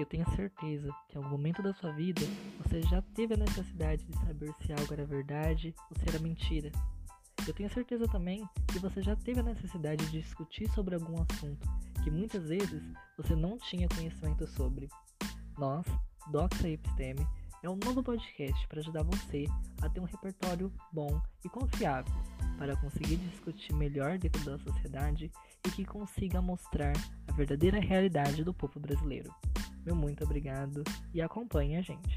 Eu tenho certeza que em algum momento da sua vida você já teve a necessidade de saber se algo era verdade ou se era mentira. Eu tenho certeza também que você já teve a necessidade de discutir sobre algum assunto que muitas vezes você não tinha conhecimento sobre. Nós, Doxa Episteme, é um novo podcast para ajudar você a ter um repertório bom e confiável para conseguir discutir melhor dentro da sociedade e que consiga mostrar a verdadeira realidade do povo brasileiro. Meu muito obrigado e acompanhe a gente.